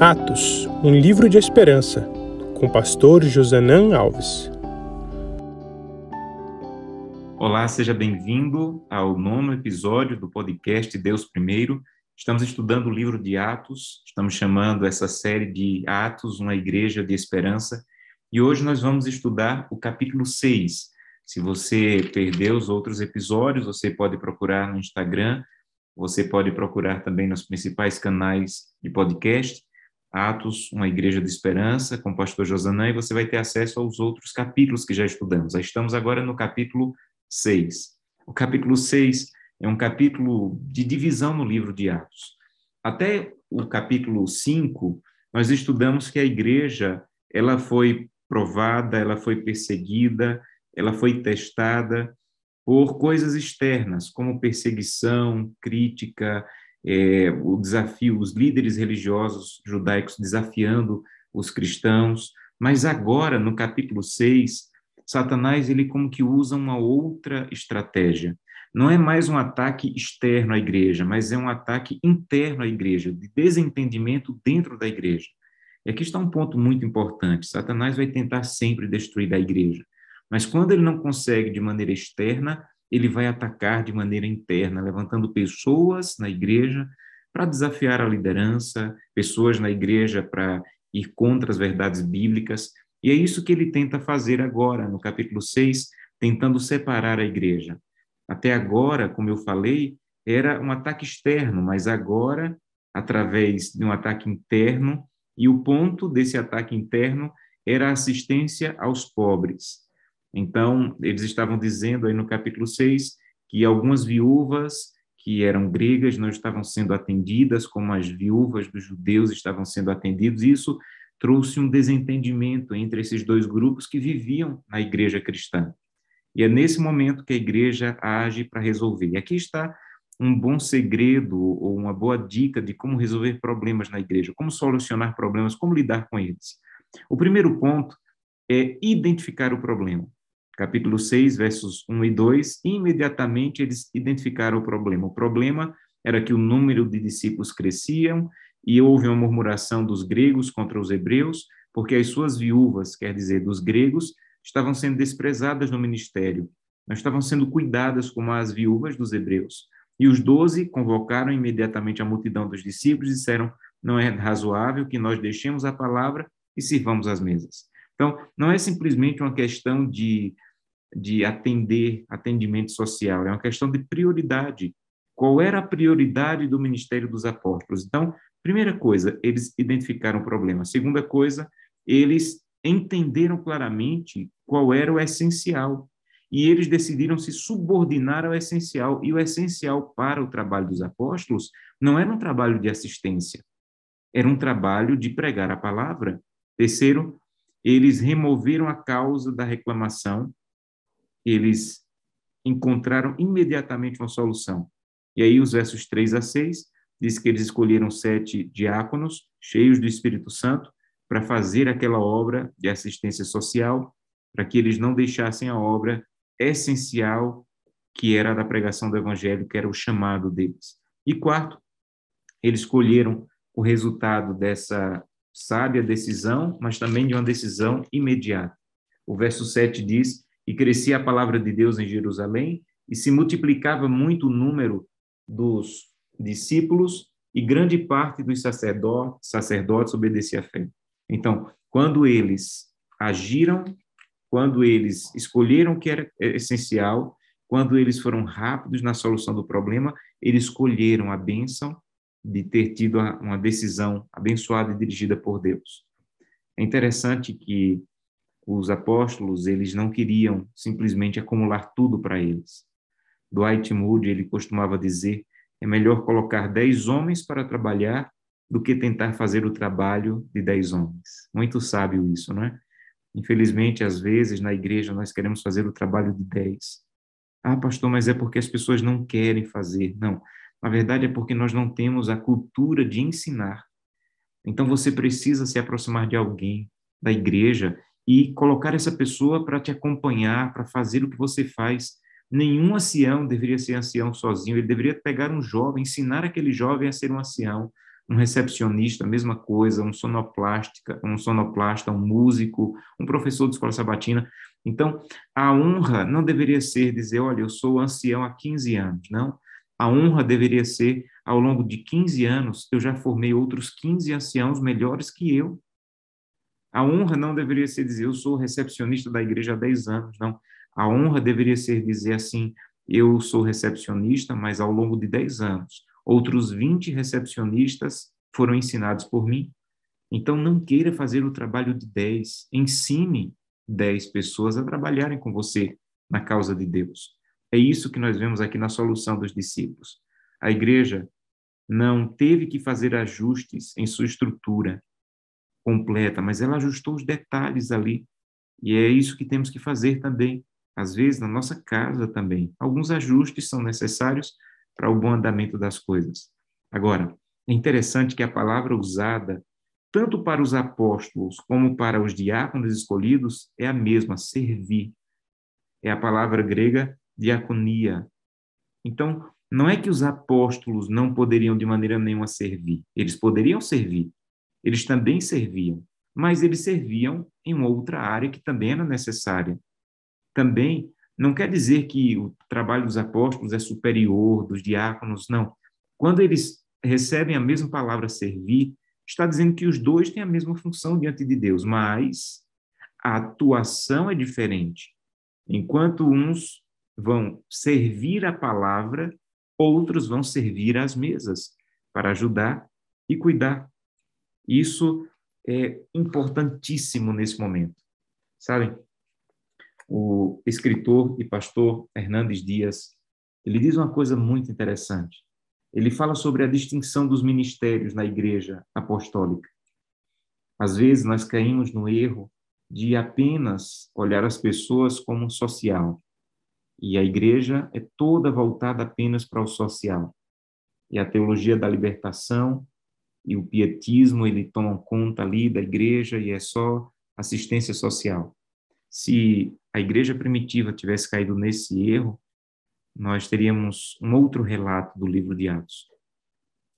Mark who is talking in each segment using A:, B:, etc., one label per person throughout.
A: Atos, um livro de esperança, com o pastor Josanã Alves.
B: Olá, seja bem-vindo ao nono episódio do podcast Deus Primeiro. Estamos estudando o livro de Atos, estamos chamando essa série de Atos, uma igreja de esperança, e hoje nós vamos estudar o capítulo 6. Se você perdeu os outros episódios, você pode procurar no Instagram, você pode procurar também nos principais canais de podcast. Atos, uma igreja de esperança, com o pastor Josanã, e você vai ter acesso aos outros capítulos que já estudamos. Estamos agora no capítulo 6. O capítulo 6 é um capítulo de divisão no livro de Atos. Até o capítulo 5, nós estudamos que a igreja, ela foi provada, ela foi perseguida, ela foi testada por coisas externas, como perseguição, crítica, é, o desafio, os líderes religiosos judaicos desafiando os cristãos, mas agora, no capítulo 6, Satanás, ele como que usa uma outra estratégia. Não é mais um ataque externo à igreja, mas é um ataque interno à igreja, de desentendimento dentro da igreja. E aqui está um ponto muito importante. Satanás vai tentar sempre destruir a igreja. Mas quando ele não consegue de maneira externa, ele vai atacar de maneira interna, levantando pessoas na igreja para desafiar a liderança, pessoas na igreja para ir contra as verdades bíblicas. E é isso que ele tenta fazer agora, no capítulo 6, tentando separar a igreja. Até agora, como eu falei, era um ataque externo, mas agora, através de um ataque interno, e o ponto desse ataque interno era a assistência aos pobres. Então, eles estavam dizendo aí no capítulo 6 que algumas viúvas que eram gregas não estavam sendo atendidas como as viúvas dos judeus estavam sendo atendidos. Isso trouxe um desentendimento entre esses dois grupos que viviam na igreja cristã. E é nesse momento que a igreja age para resolver. E aqui está um bom segredo ou uma boa dica de como resolver problemas na igreja, como solucionar problemas, como lidar com eles. O primeiro ponto é identificar o problema capítulo 6, versos 1 e 2, imediatamente eles identificaram o problema. O problema era que o número de discípulos cresciam e houve uma murmuração dos gregos contra os hebreus, porque as suas viúvas, quer dizer, dos gregos, estavam sendo desprezadas no ministério, não estavam sendo cuidadas como as viúvas dos hebreus. E os doze convocaram imediatamente a multidão dos discípulos e disseram: Não é razoável que nós deixemos a palavra e sirvamos as mesas. Então, não é simplesmente uma questão de, de atender, atendimento social, é uma questão de prioridade. Qual era a prioridade do ministério dos apóstolos? Então, primeira coisa, eles identificaram o problema. Segunda coisa, eles entenderam claramente qual era o essencial. E eles decidiram se subordinar ao essencial. E o essencial para o trabalho dos apóstolos não era um trabalho de assistência, era um trabalho de pregar a palavra. Terceiro, eles removeram a causa da reclamação, eles encontraram imediatamente uma solução. E aí, os versos 3 a 6, diz que eles escolheram sete diáconos, cheios do Espírito Santo, para fazer aquela obra de assistência social, para que eles não deixassem a obra essencial, que era a da pregação do Evangelho, que era o chamado deles. E quarto, eles escolheram o resultado dessa sábia decisão, mas também de uma decisão imediata. O verso 7 diz: E crescia a palavra de Deus em Jerusalém, e se multiplicava muito o número dos discípulos, e grande parte dos sacerdotes, sacerdotes obedecia à fé. Então, quando eles agiram, quando eles escolheram o que era essencial, quando eles foram rápidos na solução do problema, eles escolheram a bênção de ter tido uma decisão abençoada e dirigida por Deus. É interessante que os apóstolos, eles não queriam simplesmente acumular tudo para eles. Dwight Moody, ele costumava dizer, é melhor colocar dez homens para trabalhar do que tentar fazer o trabalho de dez homens. Muito sábio isso, não é? Infelizmente, às vezes, na igreja, nós queremos fazer o trabalho de dez. Ah, pastor, mas é porque as pessoas não querem fazer. Não, na verdade, é porque nós não temos a cultura de ensinar. Então, você precisa se aproximar de alguém, da igreja, e colocar essa pessoa para te acompanhar, para fazer o que você faz. Nenhum ancião deveria ser ancião sozinho, ele deveria pegar um jovem, ensinar aquele jovem a ser um ancião. um recepcionista, a mesma coisa, um sonoplástica, um sonoplasta, um músico, um professor de escola sabatina. Então, a honra não deveria ser dizer, olha, eu sou ancião há 15 anos, não. A honra deveria ser, ao longo de 15 anos, eu já formei outros 15 anciãos melhores que eu. A honra não deveria ser dizer, eu sou recepcionista da igreja há 10 anos, não. A honra deveria ser dizer assim, eu sou recepcionista, mas ao longo de 10 anos, outros 20 recepcionistas foram ensinados por mim. Então, não queira fazer o trabalho de 10. Ensine 10 pessoas a trabalharem com você na causa de Deus. É isso que nós vemos aqui na solução dos discípulos. A igreja não teve que fazer ajustes em sua estrutura completa, mas ela ajustou os detalhes ali. E é isso que temos que fazer também às vezes na nossa casa também. Alguns ajustes são necessários para o bom andamento das coisas. Agora, é interessante que a palavra usada tanto para os apóstolos como para os diáconos escolhidos é a mesma, servir. É a palavra grega diaconia. Então, não é que os apóstolos não poderiam de maneira nenhuma servir. Eles poderiam servir. Eles também serviam, mas eles serviam em outra área que também era necessária também não quer dizer que o trabalho dos apóstolos é superior dos diáconos, não. Quando eles recebem a mesma palavra servir, está dizendo que os dois têm a mesma função diante de Deus, mas a atuação é diferente. Enquanto uns vão servir a palavra, outros vão servir às mesas para ajudar e cuidar. Isso é importantíssimo nesse momento. Sabem, o escritor e pastor Hernandes Dias, ele diz uma coisa muito interessante. Ele fala sobre a distinção dos ministérios na igreja apostólica. Às vezes nós caímos no erro de apenas olhar as pessoas como social. E a igreja é toda voltada apenas para o social. E a teologia da libertação e o pietismo, ele tomam conta ali da igreja e é só assistência social. Se a igreja primitiva tivesse caído nesse erro, nós teríamos um outro relato do livro de Atos.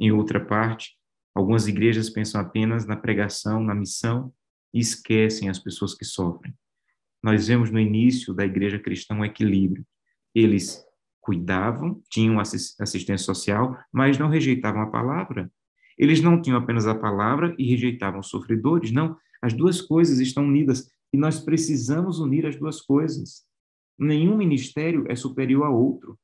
B: Em outra parte, algumas igrejas pensam apenas na pregação, na missão e esquecem as pessoas que sofrem. Nós vemos no início da igreja cristã um equilíbrio. Eles cuidavam, tinham assistência social, mas não rejeitavam a palavra. Eles não tinham apenas a palavra e rejeitavam os sofredores, não. As duas coisas estão unidas. E nós precisamos unir as duas coisas. Nenhum ministério é superior a outro.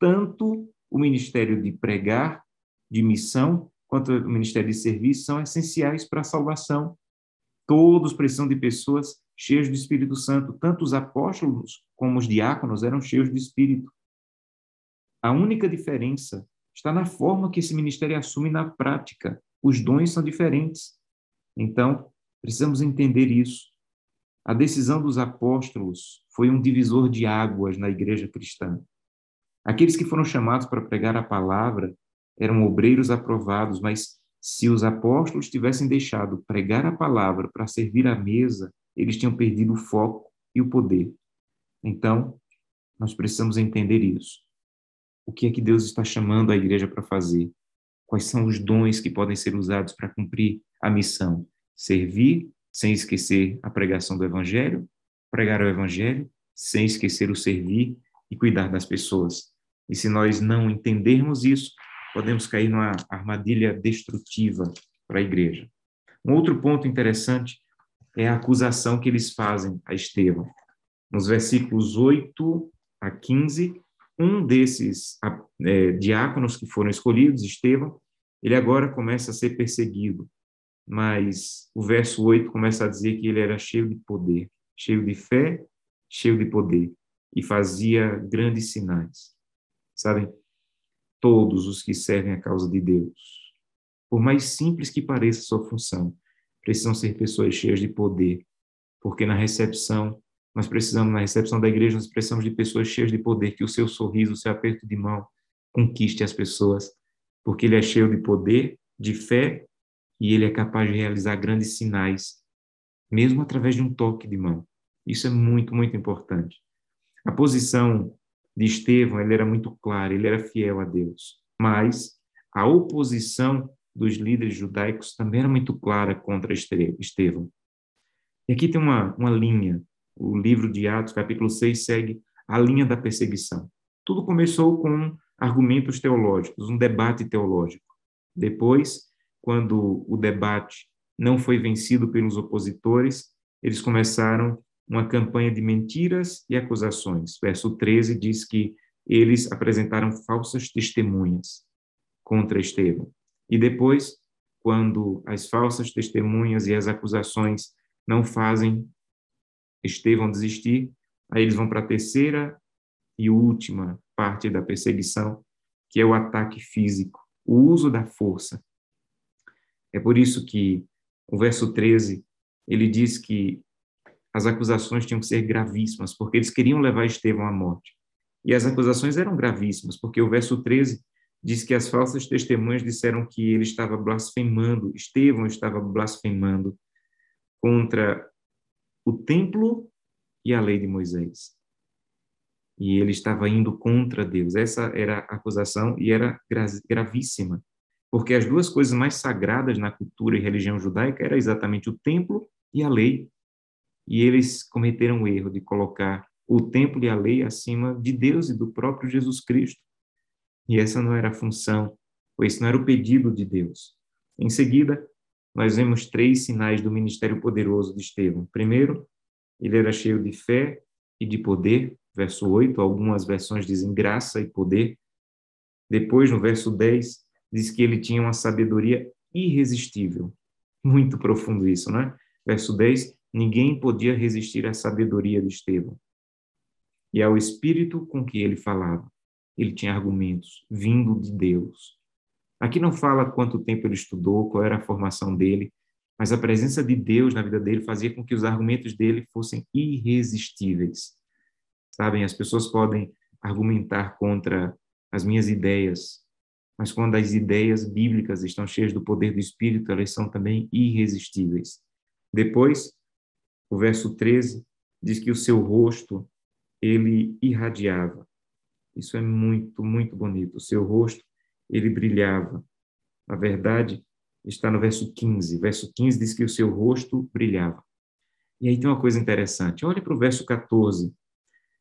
B: Tanto o ministério de pregar, de missão, quanto o ministério de serviço são essenciais para a salvação. Todos precisam de pessoas cheias do Espírito Santo. Tanto os apóstolos como os diáconos eram cheios do Espírito. A única diferença está na forma que esse ministério assume na prática. Os dons são diferentes. Então, precisamos entender isso. A decisão dos apóstolos foi um divisor de águas na igreja cristã. Aqueles que foram chamados para pregar a palavra eram obreiros aprovados, mas se os apóstolos tivessem deixado pregar a palavra para servir à mesa, eles tinham perdido o foco e o poder. Então, nós precisamos entender isso. O que é que Deus está chamando a igreja para fazer? Quais são os dons que podem ser usados para cumprir a missão? Servir sem esquecer a pregação do Evangelho, pregar o Evangelho, sem esquecer o servir e cuidar das pessoas. E se nós não entendermos isso, podemos cair numa armadilha destrutiva para a igreja. Um outro ponto interessante é a acusação que eles fazem a Estevão. Nos versículos 8 a 15, um desses é, diáconos que foram escolhidos, Estevão, ele agora começa a ser perseguido mas o verso 8 começa a dizer que ele era cheio de poder, cheio de fé, cheio de poder, e fazia grandes sinais. Sabem? Todos os que servem a causa de Deus, por mais simples que pareça sua função, precisam ser pessoas cheias de poder, porque na recepção, nós precisamos, na recepção da igreja, nós precisamos de pessoas cheias de poder, que o seu sorriso, o seu aperto de mão conquiste as pessoas, porque ele é cheio de poder, de fé e ele é capaz de realizar grandes sinais, mesmo através de um toque de mão. Isso é muito, muito importante. A posição de Estevão, ele era muito clara, ele era fiel a Deus, mas a oposição dos líderes judaicos também era muito clara contra Estevão. E aqui tem uma, uma linha. O livro de Atos, capítulo 6, segue a linha da perseguição. Tudo começou com argumentos teológicos, um debate teológico. Depois, quando o debate não foi vencido pelos opositores, eles começaram uma campanha de mentiras e acusações. Verso 13 diz que eles apresentaram falsas testemunhas contra Estevão. E depois, quando as falsas testemunhas e as acusações não fazem Estevão desistir, aí eles vão para a terceira e última parte da perseguição, que é o ataque físico, o uso da força. É por isso que o verso 13, ele diz que as acusações tinham que ser gravíssimas, porque eles queriam levar Estevão à morte. E as acusações eram gravíssimas, porque o verso 13 diz que as falsas testemunhas disseram que ele estava blasfemando, Estevão estava blasfemando contra o templo e a lei de Moisés. E ele estava indo contra Deus. Essa era a acusação e era gravíssima, porque as duas coisas mais sagradas na cultura e religião judaica era exatamente o templo e a lei. E eles cometeram o erro de colocar o templo e a lei acima de Deus e do próprio Jesus Cristo. E essa não era a função, ou esse não era o pedido de Deus. Em seguida, nós vemos três sinais do ministério poderoso de Estevão. Primeiro, ele era cheio de fé e de poder, verso 8, algumas versões dizem graça e poder. Depois, no verso 10, diz que ele tinha uma sabedoria irresistível. Muito profundo isso, né? Verso 10, ninguém podia resistir à sabedoria de Estevão e ao espírito com que ele falava ele tinha argumentos vindo de Deus. Aqui não fala quanto tempo ele estudou, qual era a formação dele, mas a presença de Deus na vida dele fazia com que os argumentos dele fossem irresistíveis. Sabem, as pessoas podem argumentar contra as minhas ideias, mas quando as ideias bíblicas estão cheias do poder do Espírito, elas são também irresistíveis. Depois, o verso 13 diz que o seu rosto ele irradiava. Isso é muito, muito bonito. O seu rosto, ele brilhava. Na verdade, está no verso 15. Verso 15 diz que o seu rosto brilhava. E aí tem uma coisa interessante. Olhe para o verso 14.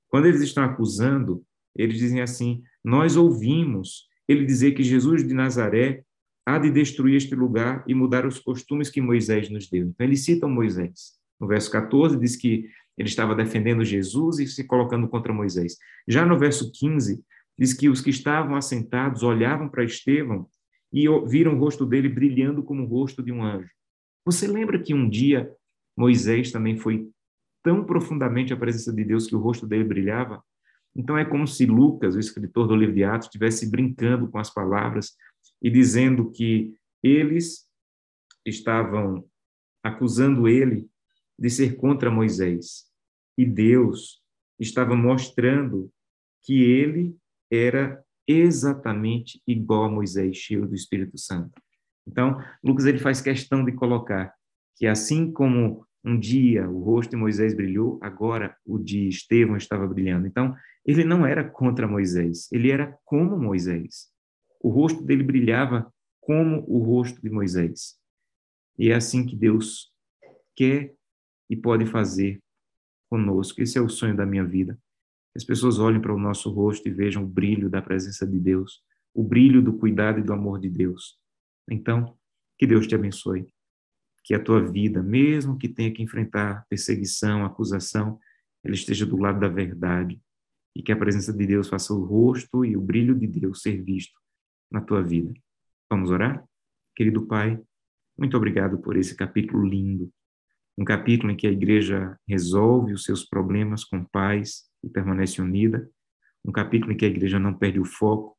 B: Quando eles estão acusando, eles dizem assim: Nós ouvimos ele dizer que Jesus de Nazaré há de destruir este lugar e mudar os costumes que Moisés nos deu. Então, eles citam Moisés. No verso 14, diz que ele estava defendendo Jesus e se colocando contra Moisés. Já no verso 15, diz que os que estavam assentados olhavam para Estevão e viram o rosto dele brilhando como o rosto de um anjo. Você lembra que um dia Moisés também foi tão profundamente a presença de Deus que o rosto dele brilhava? Então é como se Lucas, o escritor do livro de Atos, estivesse brincando com as palavras e dizendo que eles estavam acusando ele de ser contra Moisés. E Deus estava mostrando que ele era exatamente igual a Moisés, cheio do Espírito Santo. Então, Lucas ele faz questão de colocar que assim como um dia o rosto de Moisés brilhou, agora o de Estevão estava brilhando. Então, ele não era contra Moisés, ele era como Moisés. O rosto dele brilhava como o rosto de Moisés. E é assim que Deus quer e pode fazer conosco. Esse é o sonho da minha vida. As pessoas olhem para o nosso rosto e vejam o brilho da presença de Deus, o brilho do cuidado e do amor de Deus. Então, que Deus te abençoe. Que a tua vida, mesmo que tenha que enfrentar perseguição, acusação, ela esteja do lado da verdade e que a presença de Deus faça o rosto e o brilho de Deus ser visto na tua vida. Vamos orar? Querido Pai, muito obrigado por esse capítulo lindo um capítulo em que a igreja resolve os seus problemas com paz e permanece unida, um capítulo em que a igreja não perde o foco,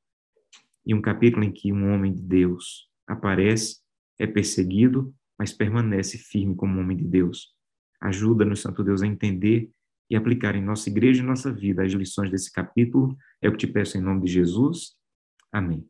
B: e um capítulo em que um homem de Deus aparece, é perseguido, mas permanece firme como homem de Deus. Ajuda-nos, Santo Deus, a entender e aplicar em nossa igreja e nossa vida as lições desse capítulo. É o que te peço em nome de Jesus. Amém.